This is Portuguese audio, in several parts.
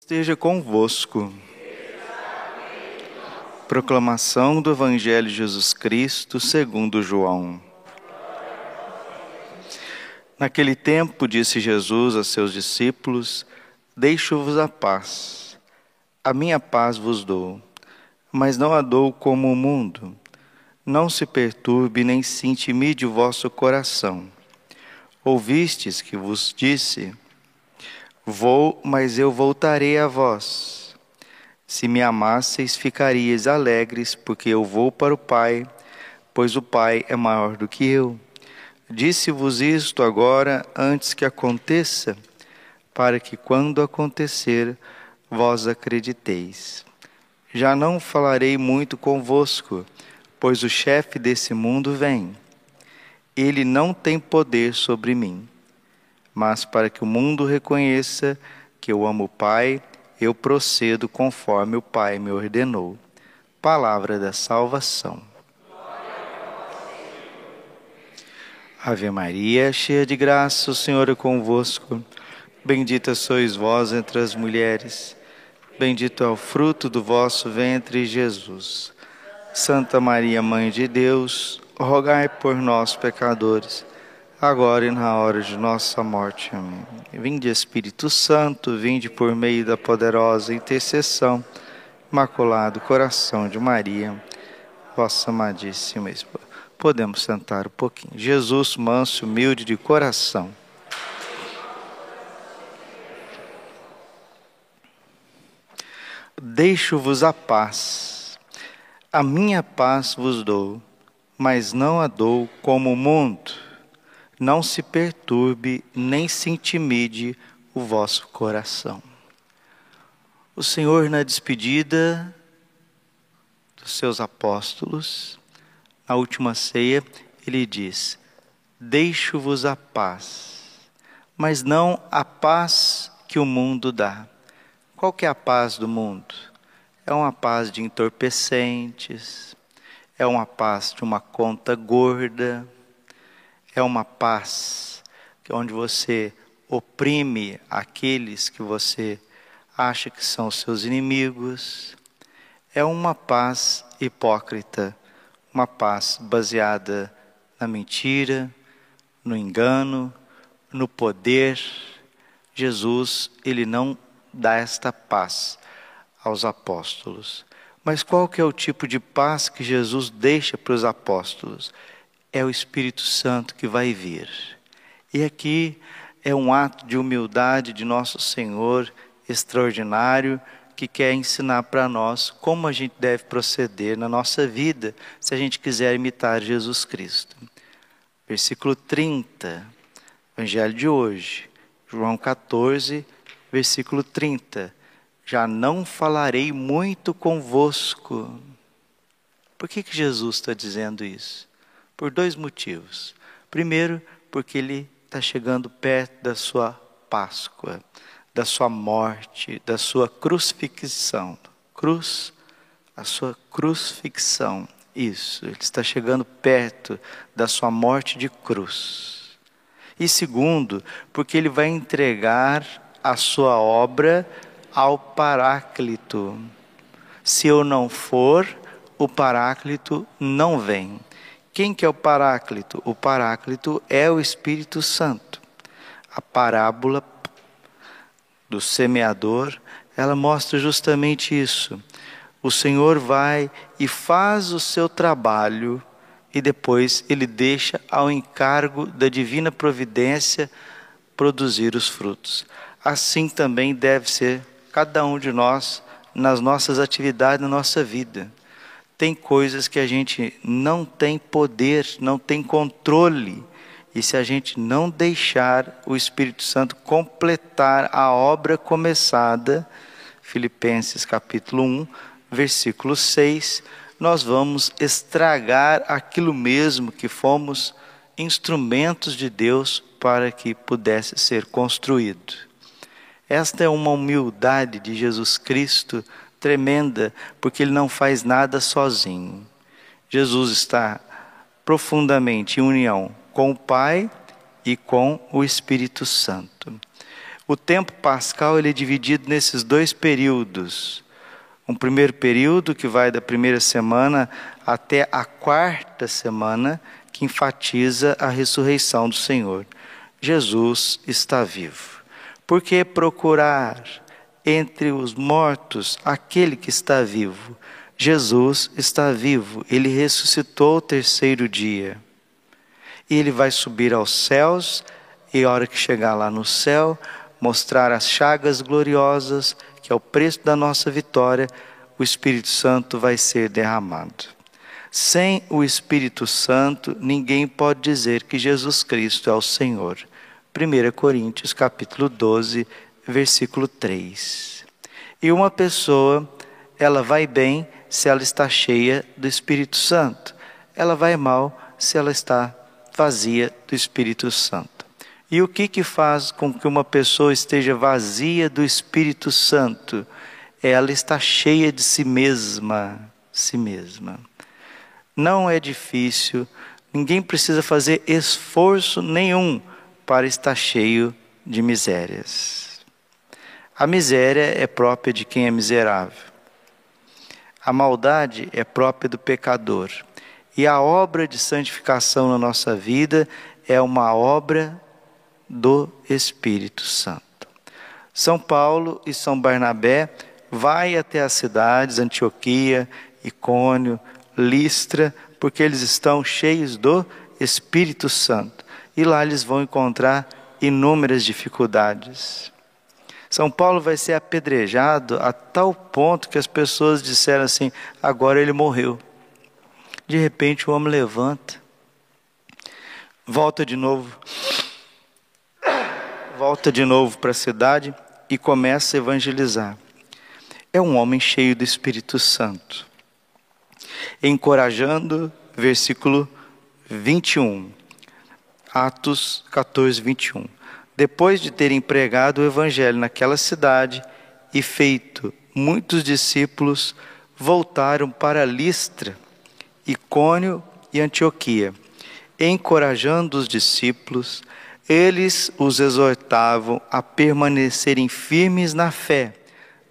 esteja convosco. Proclamação do Evangelho de Jesus Cristo segundo João. Naquele tempo disse Jesus a seus discípulos: Deixo-vos a paz. A minha paz vos dou, mas não a dou como o mundo. Não se perturbe nem se intimide o vosso coração. Ouvistes que vos disse: Vou, mas eu voltarei a vós. Se me amasseis, ficaríeis alegres, porque eu vou para o Pai, pois o Pai é maior do que eu. Disse-vos isto agora, antes que aconteça, para que quando acontecer, vós acrediteis. Já não falarei muito convosco, pois o chefe desse mundo vem. Ele não tem poder sobre mim mas para que o mundo reconheça que eu amo o Pai, eu procedo conforme o Pai me ordenou. Palavra da salvação. Ave Maria, cheia de graça, o Senhor é convosco. Bendita sois vós entre as mulheres. Bendito é o fruto do vosso ventre, Jesus. Santa Maria, Mãe de Deus, rogai por nós, pecadores agora e na hora de nossa morte. Amém. Vinde Espírito Santo, vinde por meio da poderosa intercessão, Imaculado Coração de Maria, vossa amadíssima esposa. Podemos sentar um pouquinho. Jesus, manso, humilde de coração. Deixo-vos a paz, a minha paz vos dou, mas não a dou como o mundo não se perturbe nem se intimide o vosso coração. O Senhor, na despedida dos seus apóstolos, na última ceia, ele diz: Deixo-vos a paz, mas não a paz que o mundo dá. Qual que é a paz do mundo? É uma paz de entorpecentes, é uma paz de uma conta gorda, é uma paz é onde você oprime aqueles que você acha que são seus inimigos. É uma paz hipócrita, uma paz baseada na mentira, no engano, no poder. Jesus, ele não dá esta paz aos apóstolos. Mas qual que é o tipo de paz que Jesus deixa para os apóstolos? É o Espírito Santo que vai vir. E aqui é um ato de humildade de nosso Senhor extraordinário que quer ensinar para nós como a gente deve proceder na nossa vida se a gente quiser imitar Jesus Cristo. Versículo 30, Evangelho de hoje, João 14, versículo 30. Já não falarei muito convosco. Por que, que Jesus está dizendo isso? Por dois motivos. Primeiro, porque ele está chegando perto da sua Páscoa, da sua morte, da sua crucifixão. Cruz, a sua crucifixão. Isso, ele está chegando perto da sua morte de cruz. E segundo, porque ele vai entregar a sua obra ao Paráclito. Se eu não for, o Paráclito não vem. Quem que é o Paráclito? O Paráclito é o Espírito Santo. A parábola do semeador, ela mostra justamente isso. O Senhor vai e faz o seu trabalho e depois ele deixa ao encargo da divina providência produzir os frutos. Assim também deve ser cada um de nós nas nossas atividades, na nossa vida tem coisas que a gente não tem poder, não tem controle. E se a gente não deixar o Espírito Santo completar a obra começada, Filipenses capítulo 1, versículo 6, nós vamos estragar aquilo mesmo que fomos instrumentos de Deus para que pudesse ser construído. Esta é uma humildade de Jesus Cristo tremenda, porque ele não faz nada sozinho. Jesus está profundamente em união com o Pai e com o Espírito Santo. O tempo pascal ele é dividido nesses dois períodos. Um primeiro período que vai da primeira semana até a quarta semana, que enfatiza a ressurreição do Senhor. Jesus está vivo. Por que procurar entre os mortos aquele que está vivo? Jesus está vivo, ele ressuscitou o terceiro dia. E ele vai subir aos céus, e a hora que chegar lá no céu, mostrar as chagas gloriosas, que é o preço da nossa vitória, o Espírito Santo vai ser derramado. Sem o Espírito Santo, ninguém pode dizer que Jesus Cristo é o Senhor. 1 Coríntios capítulo 12, versículo 3. E uma pessoa, ela vai bem se ela está cheia do Espírito Santo. Ela vai mal se ela está vazia do Espírito Santo. E o que que faz com que uma pessoa esteja vazia do Espírito Santo? Ela está cheia de si mesma, si mesma. Não é difícil, ninguém precisa fazer esforço nenhum para estar cheio de misérias. A miséria é própria de quem é miserável. A maldade é própria do pecador. E a obra de santificação na nossa vida é uma obra do Espírito Santo. São Paulo e São Barnabé vai até as cidades Antioquia, Icônio, Listra, porque eles estão cheios do Espírito Santo. E lá eles vão encontrar inúmeras dificuldades. São Paulo vai ser apedrejado a tal ponto que as pessoas disseram assim: agora ele morreu. De repente o homem levanta, volta de novo, volta de novo para a cidade e começa a evangelizar. É um homem cheio do Espírito Santo, encorajando, versículo 21, Atos 14, 21 depois de terem pregado o Evangelho naquela cidade e feito muitos discípulos, voltaram para Listra, Icônio e Antioquia. Encorajando os discípulos, eles os exortavam a permanecerem firmes na fé,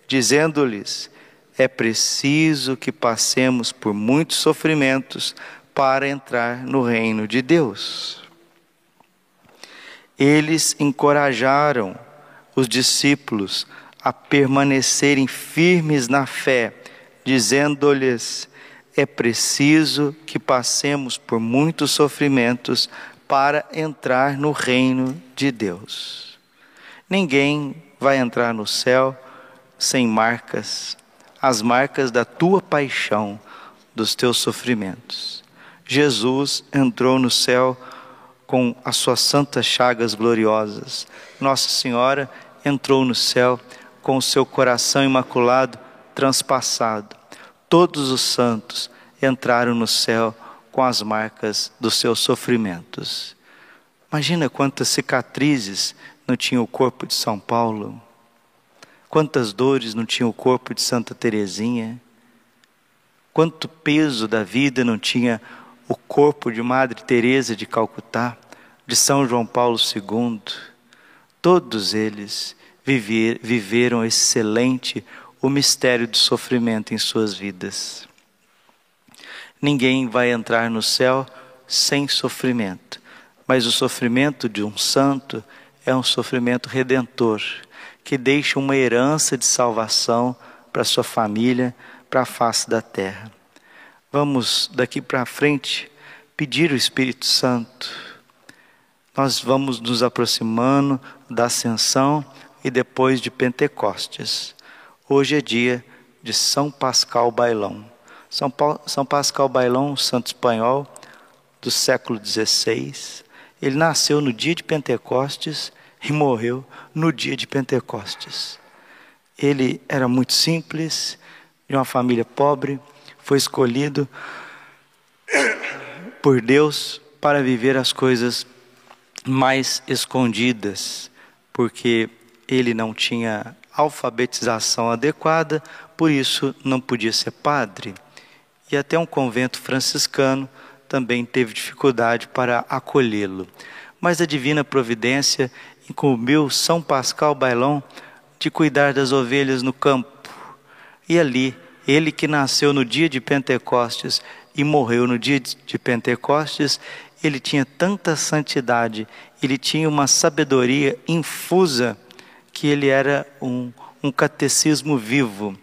dizendo-lhes: é preciso que passemos por muitos sofrimentos para entrar no reino de Deus eles encorajaram os discípulos a permanecerem firmes na fé, dizendo-lhes: é preciso que passemos por muitos sofrimentos para entrar no reino de Deus. Ninguém vai entrar no céu sem marcas, as marcas da tua paixão, dos teus sofrimentos. Jesus entrou no céu com as suas santas chagas gloriosas. Nossa Senhora entrou no céu com o seu coração imaculado transpassado. Todos os santos entraram no céu com as marcas dos seus sofrimentos. Imagina quantas cicatrizes não tinha o corpo de São Paulo, quantas dores não tinha o corpo de Santa Teresinha, quanto peso da vida não tinha o corpo de Madre Teresa de Calcutá, de São João Paulo II, todos eles viver, viveram excelente o mistério do sofrimento em suas vidas. Ninguém vai entrar no céu sem sofrimento, mas o sofrimento de um santo é um sofrimento redentor, que deixa uma herança de salvação para sua família, para a face da terra. Vamos daqui para frente pedir o Espírito Santo. Nós vamos nos aproximando da ascensão e depois de Pentecostes. Hoje é dia de São Pascal Bailão. São, Paulo, São Pascal Bailão, santo espanhol do século XVI. Ele nasceu no dia de Pentecostes e morreu no dia de Pentecostes. Ele era muito simples, de uma família pobre, foi escolhido por Deus para viver as coisas mais escondidas, porque ele não tinha alfabetização adequada, por isso não podia ser padre. E até um convento franciscano também teve dificuldade para acolhê-lo. Mas a divina providência incumbiu São Pascal Bailon de cuidar das ovelhas no campo. E ali, ele que nasceu no dia de Pentecostes e morreu no dia de Pentecostes, ele tinha tanta santidade, ele tinha uma sabedoria infusa, que ele era um, um catecismo vivo.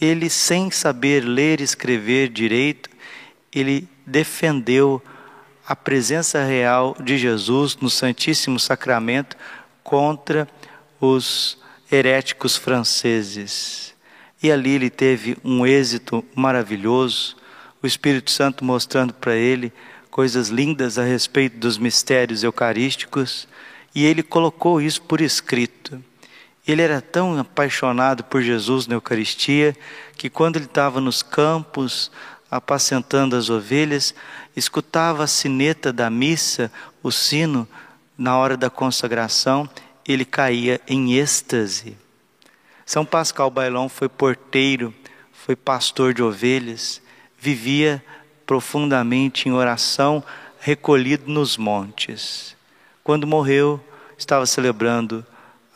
Ele, sem saber ler e escrever direito, ele defendeu a presença real de Jesus no Santíssimo Sacramento contra os heréticos franceses. E ali ele teve um êxito maravilhoso, o Espírito Santo mostrando para ele coisas lindas a respeito dos mistérios eucarísticos, e ele colocou isso por escrito. Ele era tão apaixonado por Jesus na Eucaristia que quando ele estava nos campos apacentando as ovelhas, escutava a sineta da missa, o sino, na hora da consagração, ele caía em êxtase. São Pascal Bailão foi porteiro, foi pastor de ovelhas, vivia profundamente em oração, recolhido nos montes. Quando morreu, estava celebrando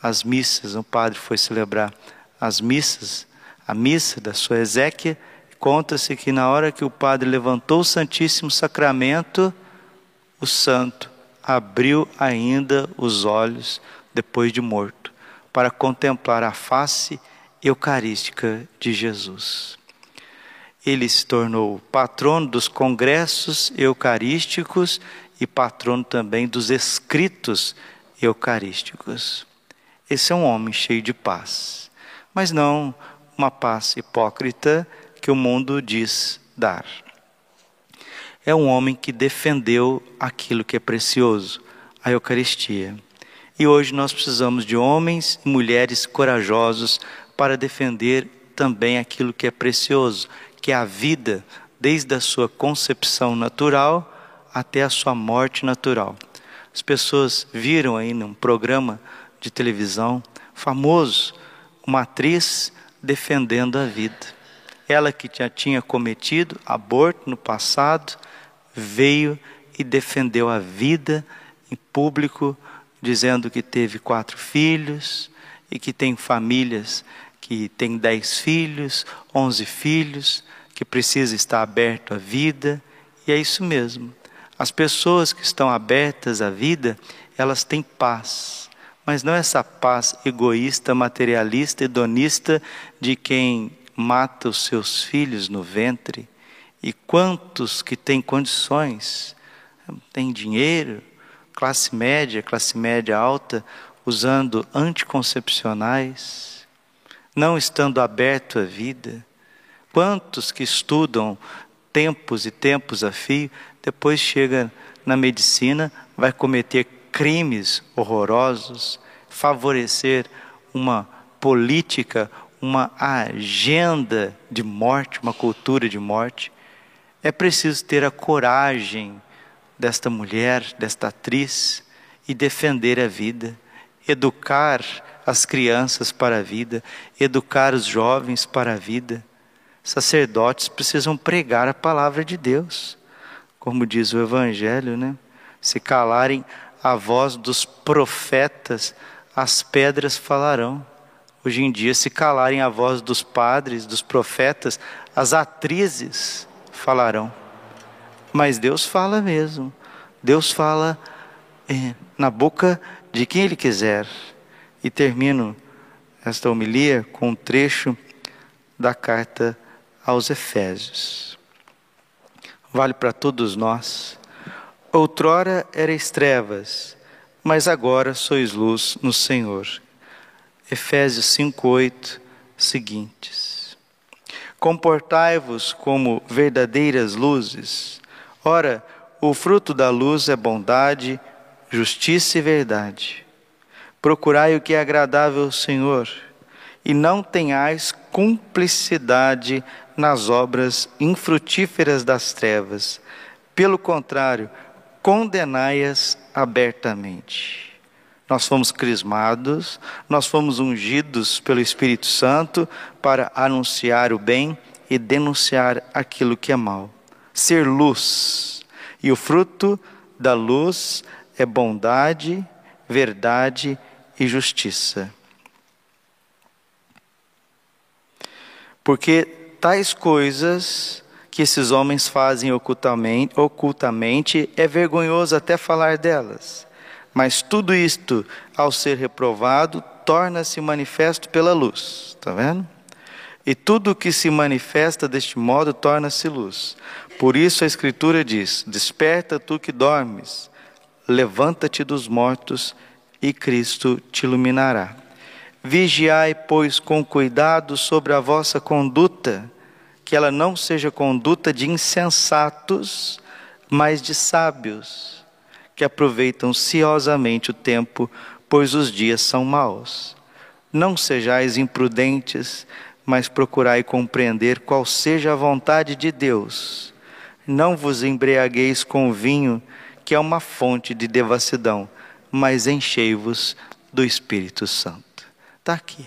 as missas, o padre foi celebrar as missas, a missa da sua exéquia, conta-se que na hora que o padre levantou o Santíssimo Sacramento, o santo abriu ainda os olhos depois de morto, para contemplar a face eucarística de Jesus. Ele se tornou patrono dos congressos eucarísticos e patrono também dos escritos eucarísticos. Esse é um homem cheio de paz, mas não uma paz hipócrita que o mundo diz dar. É um homem que defendeu aquilo que é precioso, a Eucaristia. E hoje nós precisamos de homens e mulheres corajosos para defender também aquilo que é precioso, que é a vida, desde a sua concepção natural até a sua morte natural. As pessoas viram aí num programa de televisão famoso uma atriz defendendo a vida. Ela que já tinha cometido aborto no passado, veio e defendeu a vida em público, dizendo que teve quatro filhos e que tem famílias que tem dez filhos, onze filhos, que precisa estar aberto à vida. E é isso mesmo. As pessoas que estão abertas à vida, elas têm paz. Mas não essa paz egoísta, materialista, hedonista de quem mata os seus filhos no ventre, e quantos que têm condições, têm dinheiro, classe média, classe média alta, usando anticoncepcionais, não estando aberto à vida. Quantos que estudam tempos e tempos a fio, depois chega na medicina, vai cometer crimes horrorosos, favorecer uma política uma agenda de morte, uma cultura de morte, é preciso ter a coragem desta mulher, desta atriz, e defender a vida, educar as crianças para a vida, educar os jovens para a vida. Sacerdotes precisam pregar a palavra de Deus, como diz o Evangelho, né? Se calarem a voz dos profetas, as pedras falarão. Hoje em dia, se calarem a voz dos padres, dos profetas, as atrizes falarão. Mas Deus fala mesmo. Deus fala é, na boca de quem Ele quiser. E termino esta homilia com um trecho da carta aos Efésios. Vale para todos nós. Outrora erais trevas, mas agora sois luz no Senhor. Efésios 5:8 seguintes. Comportai-vos como verdadeiras luzes. Ora, o fruto da luz é bondade, justiça e verdade. Procurai o que é agradável ao Senhor, e não tenhais cumplicidade nas obras infrutíferas das trevas. Pelo contrário, condenai-as abertamente. Nós fomos crismados, nós fomos ungidos pelo Espírito Santo para anunciar o bem e denunciar aquilo que é mal. Ser luz. E o fruto da luz é bondade, verdade e justiça. Porque tais coisas que esses homens fazem ocultamente, ocultamente é vergonhoso até falar delas. Mas tudo isto, ao ser reprovado, torna-se manifesto pela luz. Está vendo? E tudo o que se manifesta deste modo torna-se luz. Por isso a Escritura diz: Desperta tu que dormes, levanta-te dos mortos e Cristo te iluminará. Vigiai, pois, com cuidado sobre a vossa conduta, que ela não seja conduta de insensatos, mas de sábios, que aproveitam ciosamente o tempo, pois os dias são maus. Não sejais imprudentes, mas procurai compreender qual seja a vontade de Deus. Não vos embriagueis com vinho, que é uma fonte de devassidão, mas enchei-vos do Espírito Santo. Está aqui.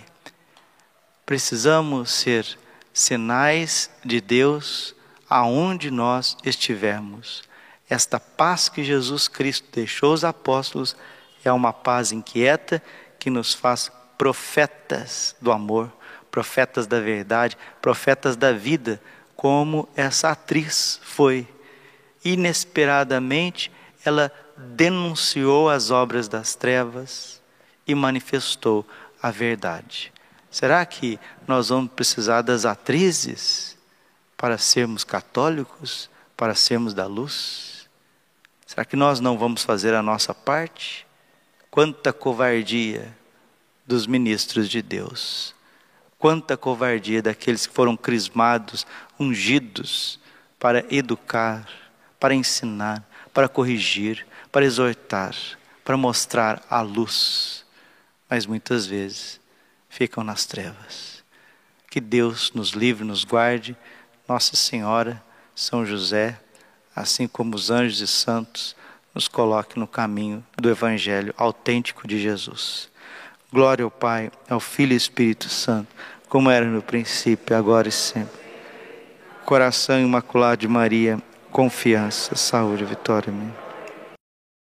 Precisamos ser sinais de Deus aonde nós estivermos. Esta paz que Jesus Cristo deixou aos apóstolos é uma paz inquieta que nos faz profetas do amor, profetas da verdade, profetas da vida, como essa atriz foi. Inesperadamente, ela denunciou as obras das trevas e manifestou a verdade. Será que nós vamos precisar das atrizes para sermos católicos, para sermos da luz? Será que nós não vamos fazer a nossa parte? Quanta covardia dos ministros de Deus. Quanta covardia daqueles que foram crismados, ungidos para educar, para ensinar, para corrigir, para exortar, para mostrar a luz, mas muitas vezes ficam nas trevas. Que Deus nos livre, nos guarde, Nossa Senhora, São José, assim como os anjos e santos, nos coloque no caminho do Evangelho autêntico de Jesus. Glória ao Pai, ao Filho e Espírito Santo, como era no princípio, agora e sempre. Coração imaculado de Maria, confiança, saúde, vitória. Amém.